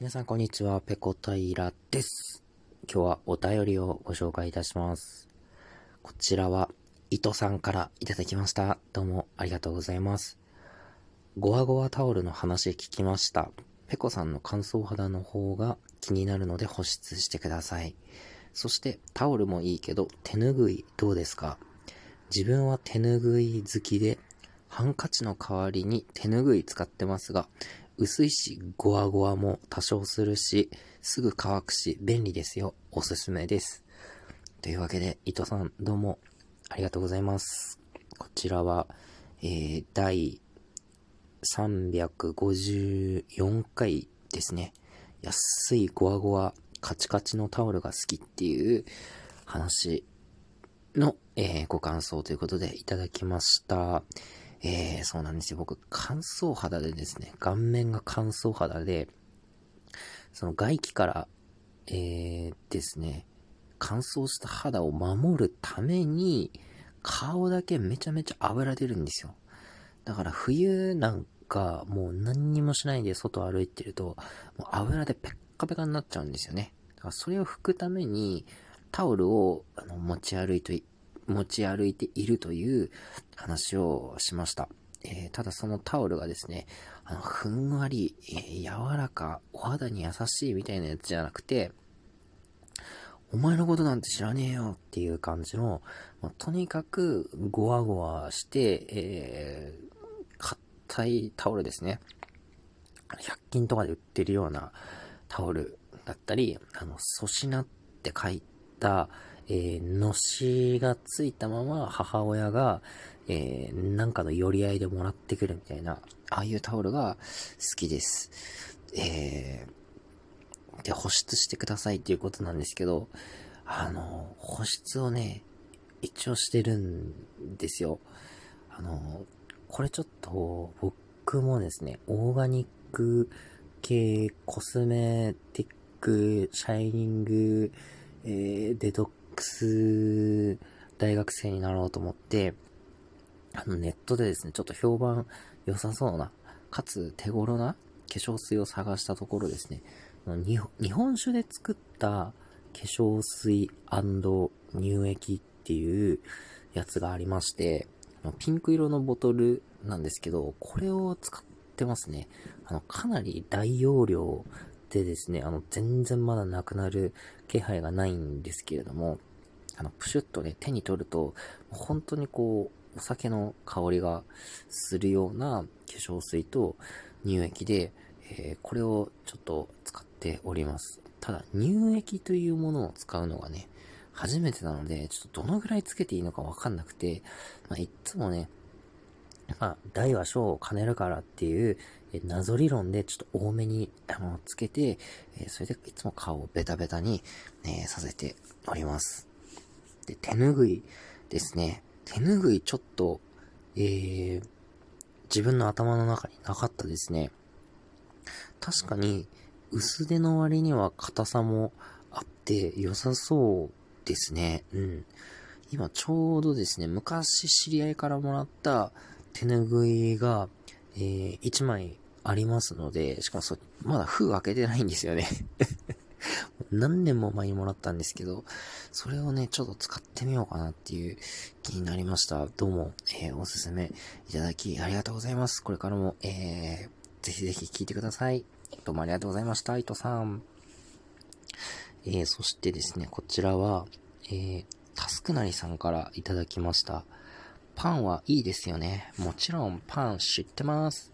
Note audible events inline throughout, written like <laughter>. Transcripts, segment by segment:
皆さんこんにちは、ペコタイラです。今日はお便りをご紹介いたします。こちらは、伊藤さんからいただきました。どうもありがとうございます。ゴワゴワタオルの話聞きました。ペコさんの乾燥肌の方が気になるので保湿してください。そしてタオルもいいけど手ぬぐいどうですか？自分は手ぬぐい好きでハンカチの代わりに手ぬぐい使ってますが、薄いし、ゴワゴワも多少するし、すぐ乾くし、便利ですよ。おすすめです。というわけで、伊藤さん、どうも、ありがとうございます。こちらは、えー、第354回ですね。安いゴワゴワ、カチカチのタオルが好きっていう話の、えー、ご感想ということでいただきました。えー、そうなんですよ。僕、乾燥肌でですね、顔面が乾燥肌で、その外気から、えー、ですね、乾燥した肌を守るために、顔だけめちゃめちゃ油出るんですよ。だから冬なんかもう何にもしないで外歩いてると、もう油でペッカペカになっちゃうんですよね。だからそれを拭くためにタオルをあの持ち歩いて持ち歩いているという話をしました。えー、ただそのタオルがですね、あの、ふんわり、えー、柔らか、お肌に優しいみたいなやつじゃなくて、お前のことなんて知らねえよっていう感じの、まあ、とにかくゴワゴワして、えー、硬いタオルですね。100均とかで売ってるようなタオルだったり、あの、粗品って書いた、えー、のしがついたまま母親が、えー、なんかの寄り合いでもらってくるみたいな、ああいうタオルが好きです。えー、で、保湿してくださいっていうことなんですけど、あの、保湿をね、一応してるんですよ。あの、これちょっと、僕もですね、オーガニック系、コスメティック、シャイニング、えー、デトックス大学生になろうと思って、あのネットでですね、ちょっと評判良さそうな、かつ手頃な化粧水を探したところですね、日本酒で作った化粧水乳液っていうやつがありまして、ピンク色のボトルなんですけど、これを使ってますね。あの、かなり大容量でですね、あの、全然まだなくなる気配がないんですけれども、あの、プシュッとね、手に取ると、本当にこう、お酒の香りがするような化粧水と乳液で、えー、これをちょっと使っております。ただ、乳液というものを使うのがね、初めてなので、ちょっとどのぐらいつけていいのかわかんなくて、まあ、いつもね、まあ、大は小を兼ねるからっていう、え謎理論でちょっと多めに、あの、つけて、えそれでいつも顔をベタベタに、えさせております。で、手ぬぐいですね。手ぬぐいちょっと、えー、自分の頭の中になかったですね。確かに、薄手の割には硬さもあって良さそうですね。うん。今ちょうどですね、昔知り合いからもらった手ぬぐいが、えー、1枚ありますので、しかもそ、まだ封開けてないんですよね <laughs> 何年も前にもらったんですけど、それをね、ちょっと使ってみようかなっていう気になりました。どうも、えー、おすすめいただきありがとうございます。これからも、えー、ぜひぜひ聞いてください。どうもありがとうございました、伊藤さん。えー、そしてですね、こちらは、えー、タスクなりさんからいただきました。パンはいいですよね。もちろんパン知ってます。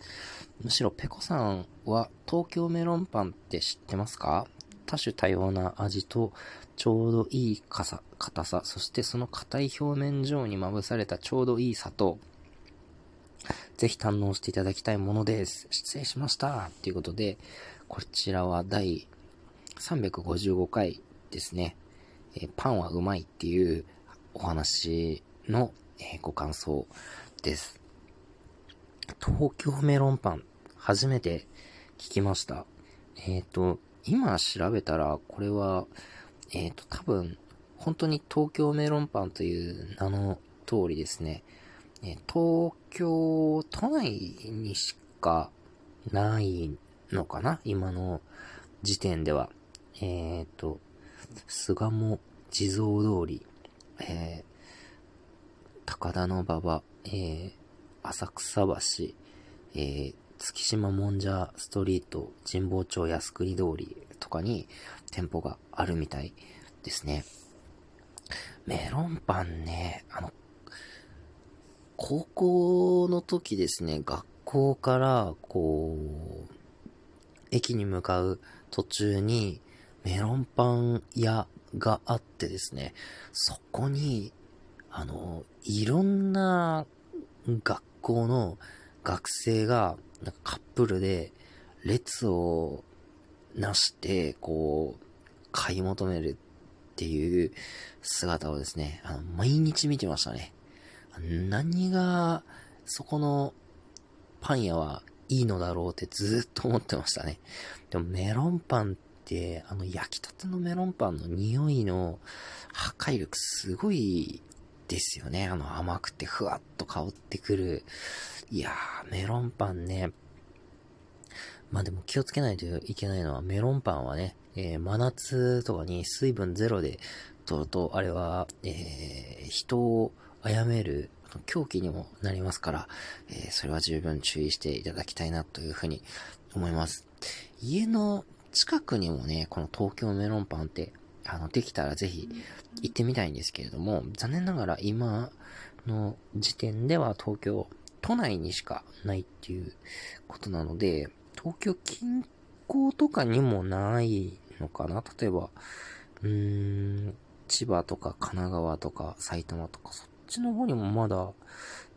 むしろペコさんは東京メロンパンって知ってますか？多種多様な味とちょうどいい硬さ、そしてその硬い表面上にまぶされたちょうどいい砂糖。ぜひ堪能していただきたいものです。失礼しました。ということで、こちらは第355回ですね。えパンはうまいっていうお話の、えご感想です。東京メロンパン、初めて聞きました。えっ、ー、と、今調べたら、これは、えっ、ー、と、多分、本当に東京メロンパンという名の通りですね、え東京都内にしかないのかな？今の時点では、えっ、と、巣鴨地蔵通り、えー、高田の馬場、えー、浅草橋、えー、月島もんじゃストリート、神保町靖国通りとかに店舗があるみたいですね。メロンパンね、あの、高校の時ですね、学校から、こう、駅に向かう途中にメロンパン屋があってですね、そこに、あの、いろんな学校の学生が、なんかカップルで列をなして、こう、買い求めるっていう姿をですね、あの、毎日見てましたね。何が、そこのパン屋はいいのだろうってずっと思ってましたね。でもメロンパンって、あの焼きたてのメロンパンの匂いの破壊力すごいですよね。あの甘くてふわっと香ってくる。いやー、メロンパンね。まあでも気をつけないといけないのはメロンパンはね、えー、真夏とかに水分ゼロで取ると、あれは、えー、人を殺める狂気にもなりますから、えー、それは十分注意していただきたいなというふうに思います。家の近くにもね、この東京メロンパンって、あの、できたらぜひ行ってみたいんですけれども、残念ながら今の時点では東京都内にしかないっていうことなので、東京近郊とかにもないのかな？例えば、うーん、千葉とか神奈川とか埼玉とかそっちの方にもまだ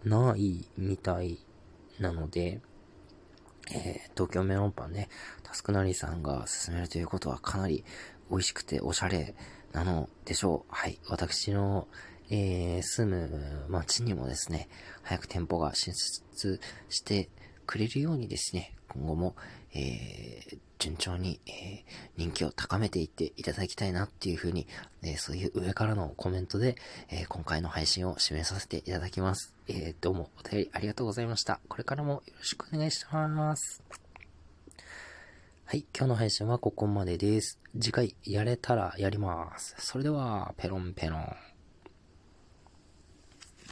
ないみたいなので、えー、東京メロンパンね、タスクナリさんが勧めるということはかなり美味しくておしゃれなのでしょう。はい。私の、えー、住む町にもですね、早く店舗が進出してくれるようにですね、今後も、えー、順調に、えー、人気を高めていっていただきたいなっていうふうに、えー、そういう上からのコメントで、えー、今回の配信を締めさせていただきます。えどうもお便りありがとうございました。これからもよろしくお願いします。はい、今日の配信はここまでです。次回やれたらやります。それでは、ペロンペロン。